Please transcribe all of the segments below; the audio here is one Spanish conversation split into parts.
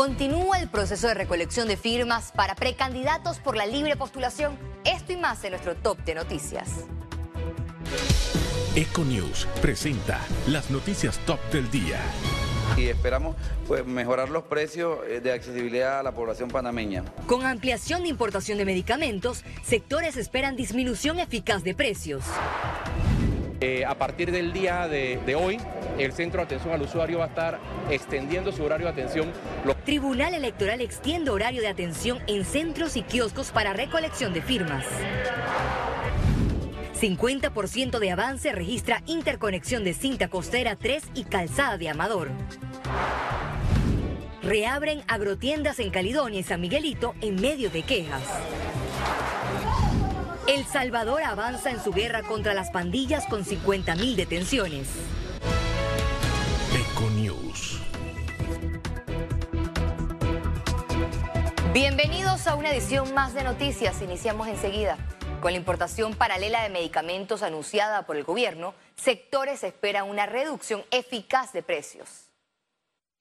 Continúa el proceso de recolección de firmas para precandidatos por la libre postulación. Esto y más en nuestro top de noticias. Econews presenta las noticias top del día. Y esperamos pues, mejorar los precios eh, de accesibilidad a la población panameña. Con ampliación de importación de medicamentos, sectores esperan disminución eficaz de precios. Eh, a partir del día de, hoy, el Centro de Atención al Usuario va a estar extendiendo su horario de atención. Tribunal Electoral extiende horario de atención en centros y kioscos para recolección de firmas. 50% de avance registra interconexión de cinta costera 3 y calzada de Amador. Reabren agrotiendas en Calidonia y San Miguelito en medio de quejas. El Salvador avanza en su guerra contra las pandillas con 50.000 detenciones. Econews. Bienvenidos a una edición más de noticias. Iniciamos enseguida. Con la importación paralela de medicamentos anunciada por el gobierno, sectores esperan una reducción eficaz de precios.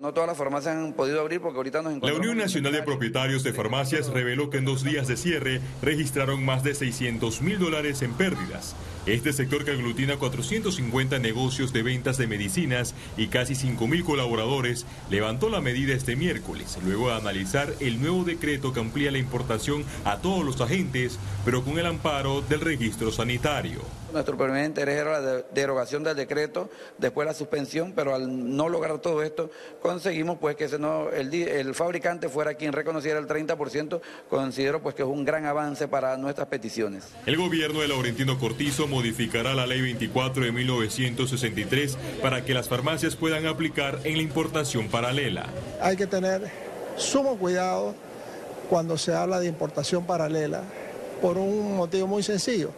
No todas las farmacias han podido abrir porque ahorita nos encontramos... La Unión Nacional de Propietarios de Farmacias reveló que en dos días de cierre registraron más de 600 mil dólares en pérdidas. Este sector que aglutina 450 negocios de ventas de medicinas y casi 5 mil colaboradores levantó la medida este miércoles, luego de analizar el nuevo decreto que amplía la importación a todos los agentes, pero con el amparo del registro sanitario. Nuestro primer interés era la derogación del decreto, después la suspensión, pero al no lograr todo esto, conseguimos pues que no, el, el fabricante fuera quien reconociera el 30%, considero pues que es un gran avance para nuestras peticiones. El gobierno de Laurentino Cortizo modificará la ley 24 de 1963 para que las farmacias puedan aplicar en la importación paralela. Hay que tener sumo cuidado cuando se habla de importación paralela por un motivo muy sencillo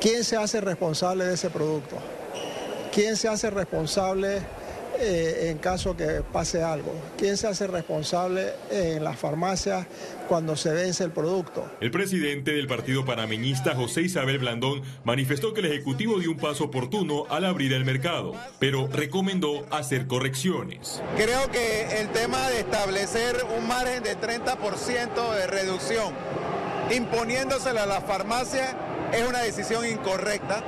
¿Quién se hace responsable de ese producto? ¿Quién se hace responsable eh, en caso que pase algo? ¿Quién se hace responsable en las farmacias cuando se vence el producto? El presidente del partido panameñista, José Isabel Blandón, manifestó que el Ejecutivo dio un paso oportuno al abrir el mercado, pero recomendó hacer correcciones. Creo que el tema de establecer un margen de 30% de reducción, imponiéndosela a las farmacias, es una decisión incorrecta.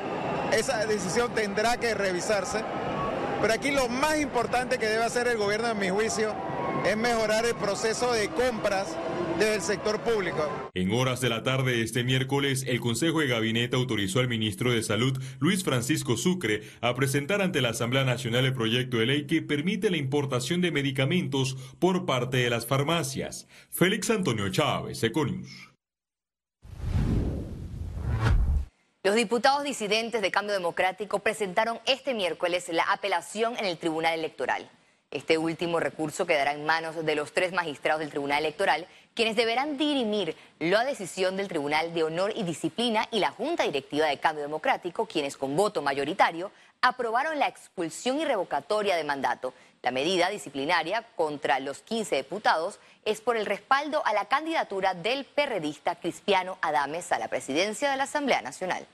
Esa decisión tendrá que revisarse. Pero aquí lo más importante que debe hacer el gobierno, en mi juicio, es mejorar el proceso de compras del sector público. En horas de la tarde de este miércoles, el Consejo de Gabinete autorizó al ministro de Salud, Luis Francisco Sucre, a presentar ante la Asamblea Nacional el proyecto de ley que permite la importación de medicamentos por parte de las farmacias. Félix Antonio Chávez, Econius. Los diputados disidentes de Cambio Democrático presentaron este miércoles la apelación en el Tribunal Electoral. Este último recurso quedará en manos de los tres magistrados del Tribunal Electoral, quienes deberán dirimir la decisión del Tribunal de Honor y Disciplina y la Junta Directiva de Cambio Democrático, quienes con voto mayoritario aprobaron la expulsión y revocatoria de mandato. La medida disciplinaria contra los 15 diputados es por el respaldo a la candidatura del perredista Cristiano Adames a la presidencia de la Asamblea Nacional.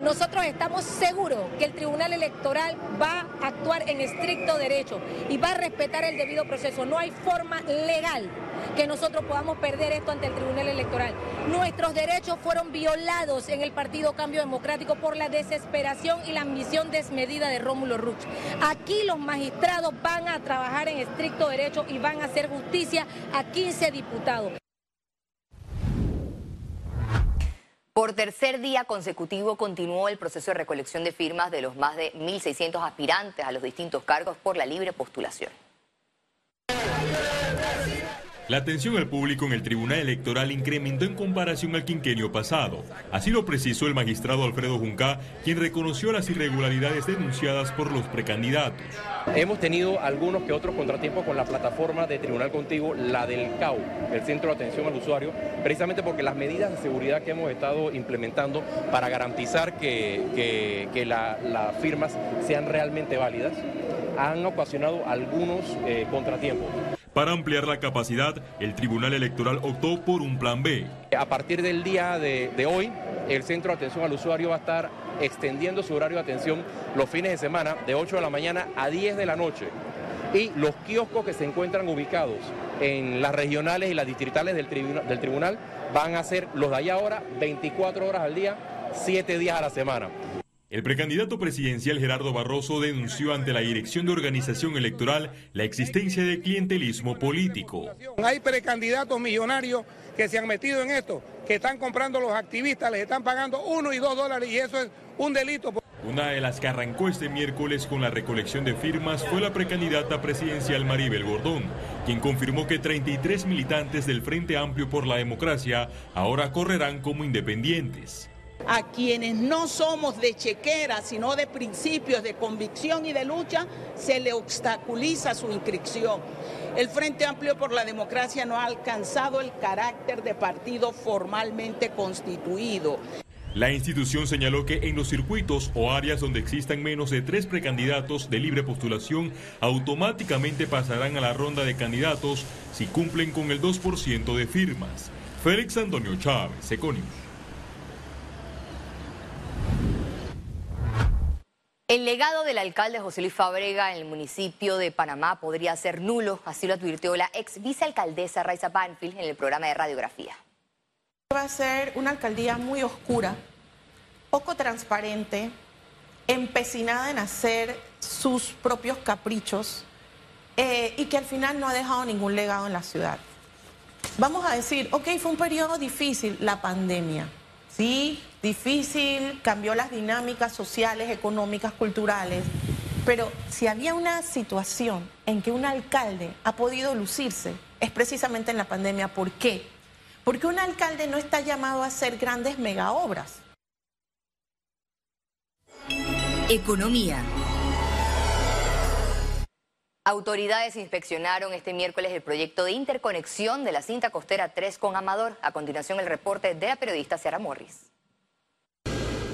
Nosotros estamos seguros que el Tribunal Electoral va a actuar en estricto derecho y va a respetar el debido proceso. No hay forma legal que nosotros podamos perder esto ante el Tribunal Electoral. Nuestros derechos fueron violados en el Partido Cambio Democrático por la desesperación y la ambición desmedida de Rómulo Ruch. Aquí los magistrados van a trabajar en estricto derecho y van a hacer justicia a 15 diputados. Por tercer día consecutivo continuó el proceso de recolección de firmas de los más de 1.600 aspirantes a los distintos cargos por la libre postulación. La atención al público en el Tribunal Electoral incrementó en comparación al quinquenio pasado. Así lo precisó el magistrado Alfredo Junca, quien reconoció las irregularidades denunciadas por los precandidatos. Hemos tenido algunos que otros contratiempos con la plataforma de Tribunal Contigo, la del CAU, el Centro de Atención al Usuario, precisamente porque las medidas de seguridad que hemos estado implementando para garantizar que, las firmas sean realmente válidas han ocasionado algunos eh, contratiempos. Para ampliar la capacidad, el Tribunal Electoral optó por un plan B. A partir del día de, hoy, el Centro de Atención al Usuario va a estar extendiendo su horario de atención los fines de semana de 8 de la mañana a 10 de la noche. y los kioscos que se encuentran ubicados en las regionales y las distritales del, del tribunal van a ser los de allá ahora 24 horas al día, 7 días a la semana. El precandidato presidencial Gerardo Barroso denunció ante la Dirección de Organización Electoral la existencia de clientelismo político. Hay precandidatos millonarios que se han metido en esto, que están comprando los activistas, les están pagando uno y dos dólares y eso es un delito. Una de las que arrancó este miércoles con la recolección de firmas fue la precandidata presidencial Maribel Gordón, quien confirmó que 33 militantes del Frente Amplio por la Democracia ahora correrán como independientes a quienes no somos de chequera, sino de principios, de convicción y de lucha, se le obstaculiza su inscripción. El Frente Amplio por la Democracia no ha alcanzado el carácter de partido formalmente constituido. La institución señaló que en los circuitos o áreas donde existan menos de tres precandidatos de libre postulación, automáticamente pasarán a la ronda de candidatos si cumplen con el 2% de firmas. Félix Antonio Chávez, Econius. El legado del alcalde José Luis Fabrega en el municipio de Panamá podría ser nulo, así lo advirtió la ex vicealcaldesa Raiza Banfield en el programa de radiografía. Va a ser una alcaldía muy oscura, poco transparente, empecinada en hacer sus propios caprichos eh, y que al final no ha dejado ningún legado en la ciudad. Vamos a decir, ok, fue un periodo difícil, la pandemia Sí, difícil, cambió las dinámicas sociales, económicas, culturales, pero si había una situación en que un alcalde ha podido lucirse, es precisamente en la pandemia. ¿Por qué? Porque un alcalde no está llamado a hacer grandes megaobras. Economía. Autoridades inspeccionaron este miércoles el proyecto de interconexión de la cinta costera 3 con Amador. A continuación, el reporte de la periodista Sara Morris.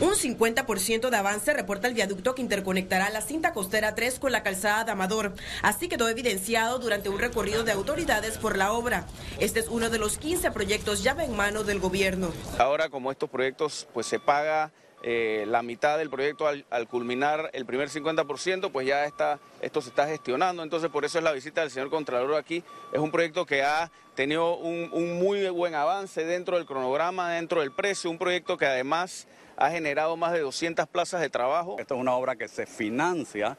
Un 50% de avance reporta el viaducto que interconectará la cinta costera 3 con la calzada de Amador. Así quedó evidenciado durante un recorrido de autoridades por la obra. Este es uno de los 15 proyectos llave en mano del gobierno. Ahora, como estos proyectos, pues se paga eh, la mitad del proyecto al, culminar el primer 50%, pues ya está, esto se está gestionando. Entonces, por eso es la visita del señor Contralor aquí. Es un proyecto que ha tenido un, muy buen avance dentro del cronograma, dentro del precio, un proyecto que además ha generado más de 200 plazas de trabajo. Esta es una obra que se financia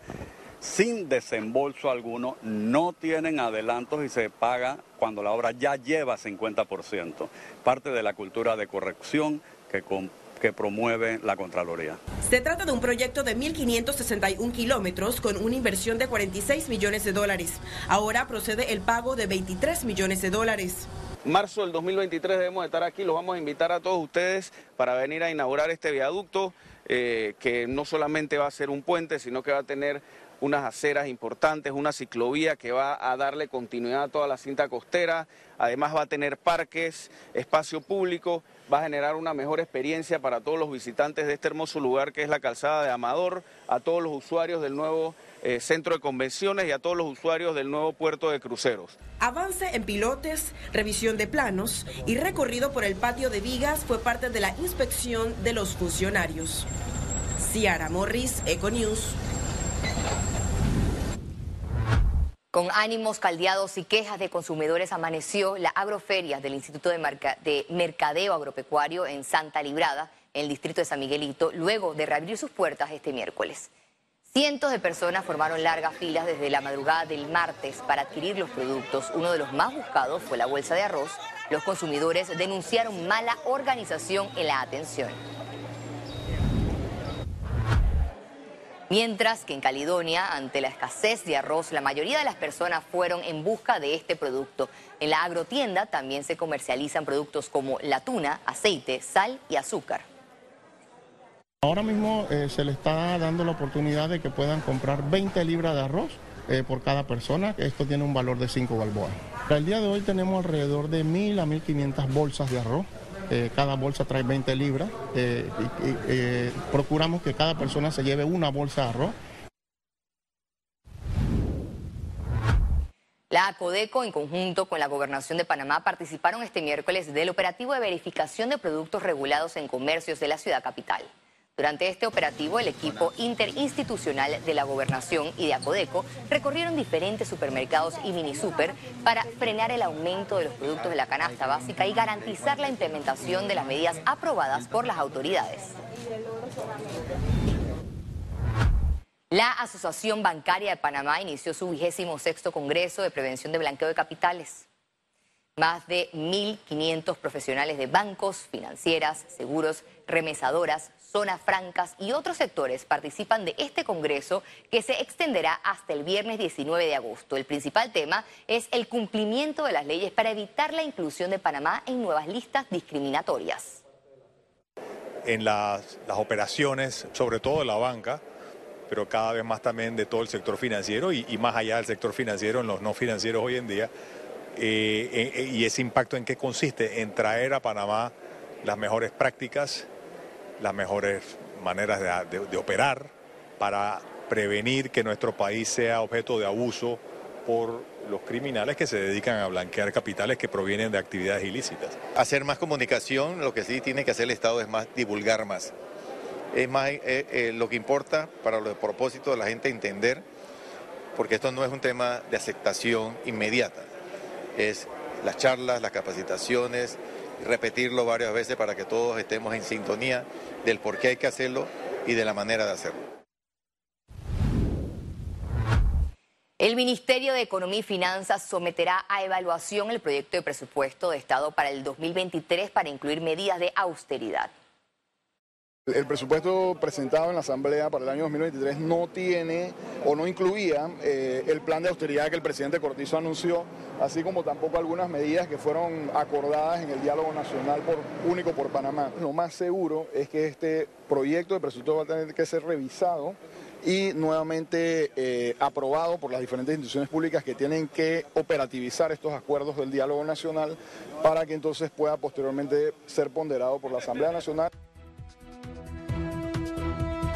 sin desembolso alguno, no tienen adelantos y se paga cuando la obra ya lleva 50%. Parte de la cultura de corrección que con que promueve la Contraloría. Se trata de un proyecto de 1.561 kilómetros con una inversión de 46 millones de dólares. Ahora procede el pago de 23 millones de dólares. Marzo del 2023 debemos estar aquí, los vamos a invitar a todos ustedes para venir a inaugurar este viaducto, eh, que no solamente va a ser un puente, sino que va a tener unas aceras importantes, una ciclovía que va a darle continuidad a toda la cinta costera, además va a tener parques, espacio público, va a generar una mejor experiencia para todos los visitantes de este hermoso lugar que es la calzada de Amador, a todos los usuarios del nuevo eh, centro de convenciones y a todos los usuarios del nuevo puerto de cruceros. Avance en pilotes, revisión de planos y recorrido por el patio de vigas fue parte de la inspección de los funcionarios. Ciara Morris, Econews. Con ánimos caldeados y quejas de consumidores amaneció la agroferia del Instituto de, de, Mercadeo Agropecuario en Santa Librada, en el distrito de San Miguelito, luego de reabrir sus puertas este miércoles. Cientos de personas formaron largas filas desde la madrugada del martes para adquirir los productos. Uno de los más buscados fue la bolsa de arroz. Los consumidores denunciaron mala organización en la atención. Mientras que en Caledonia, ante la escasez de arroz, la mayoría de las personas fueron en busca de este producto. En la agrotienda también se comercializan productos como la tuna, aceite, sal y azúcar. Ahora mismo eh, se le está dando la oportunidad de que puedan comprar 20 libras de arroz eh, por cada persona. Esto tiene un valor de 5 balboas. Para el día de hoy tenemos alrededor de 1.000 a 1.500 bolsas de arroz. Eh, cada bolsa trae 20 libras. Eh, eh, procuramos que cada persona se lleve una bolsa de arroz. La ACODECO, en conjunto con la Gobernación de Panamá, participaron este miércoles del operativo de verificación de productos regulados en comercios de la ciudad capital. Durante este operativo, el equipo interinstitucional de la Gobernación y de Acodeco recorrieron diferentes supermercados y mini super para frenar el aumento de los productos de la canasta básica y garantizar la implementación de las medidas aprobadas por las autoridades. La Asociación Bancaria de Panamá inició su vigésimo sexto Congreso de Prevención de Blanqueo de Capitales. Más de 1.500 profesionales de bancos, financieras, seguros, remesadoras, zonas francas y otros sectores participan de este Congreso que se extenderá hasta el viernes 19 de agosto. El principal tema es el cumplimiento de las leyes para evitar la inclusión de Panamá en nuevas listas discriminatorias. En las, operaciones, sobre todo de la banca, pero cada vez más también de todo el sector financiero y, más allá del sector financiero, en los no financieros hoy en día, eh, eh, y ese impacto en qué consiste, en traer a Panamá las mejores prácticas, las mejores maneras de, operar para prevenir que nuestro país sea objeto de abuso por los criminales que se dedican a blanquear capitales que provienen de actividades ilícitas. Hacer más comunicación, lo que sí tiene que hacer el Estado es más divulgar más. Es más eh, lo que importa para los propósitos de la gente entender, porque esto no es un tema de aceptación inmediata es las charlas, las capacitaciones, repetirlo varias veces para que todos estemos en sintonía del por qué hay que hacerlo y de la manera de hacerlo. El Ministerio de Economía y Finanzas someterá a evaluación el proyecto de presupuesto de Estado para el 2023 para incluir medidas de austeridad. El presupuesto presentado en la Asamblea para el año 2023 no tiene o no incluía eh, el plan de austeridad que el presidente Cortizo anunció, así como tampoco algunas medidas que fueron acordadas en el diálogo nacional por, único por Panamá. Lo más seguro es que este proyecto de presupuesto va a tener que ser revisado y nuevamente eh, aprobado por las diferentes instituciones públicas que tienen que operativizar estos acuerdos del diálogo nacional para que entonces pueda posteriormente ser ponderado por la Asamblea Nacional.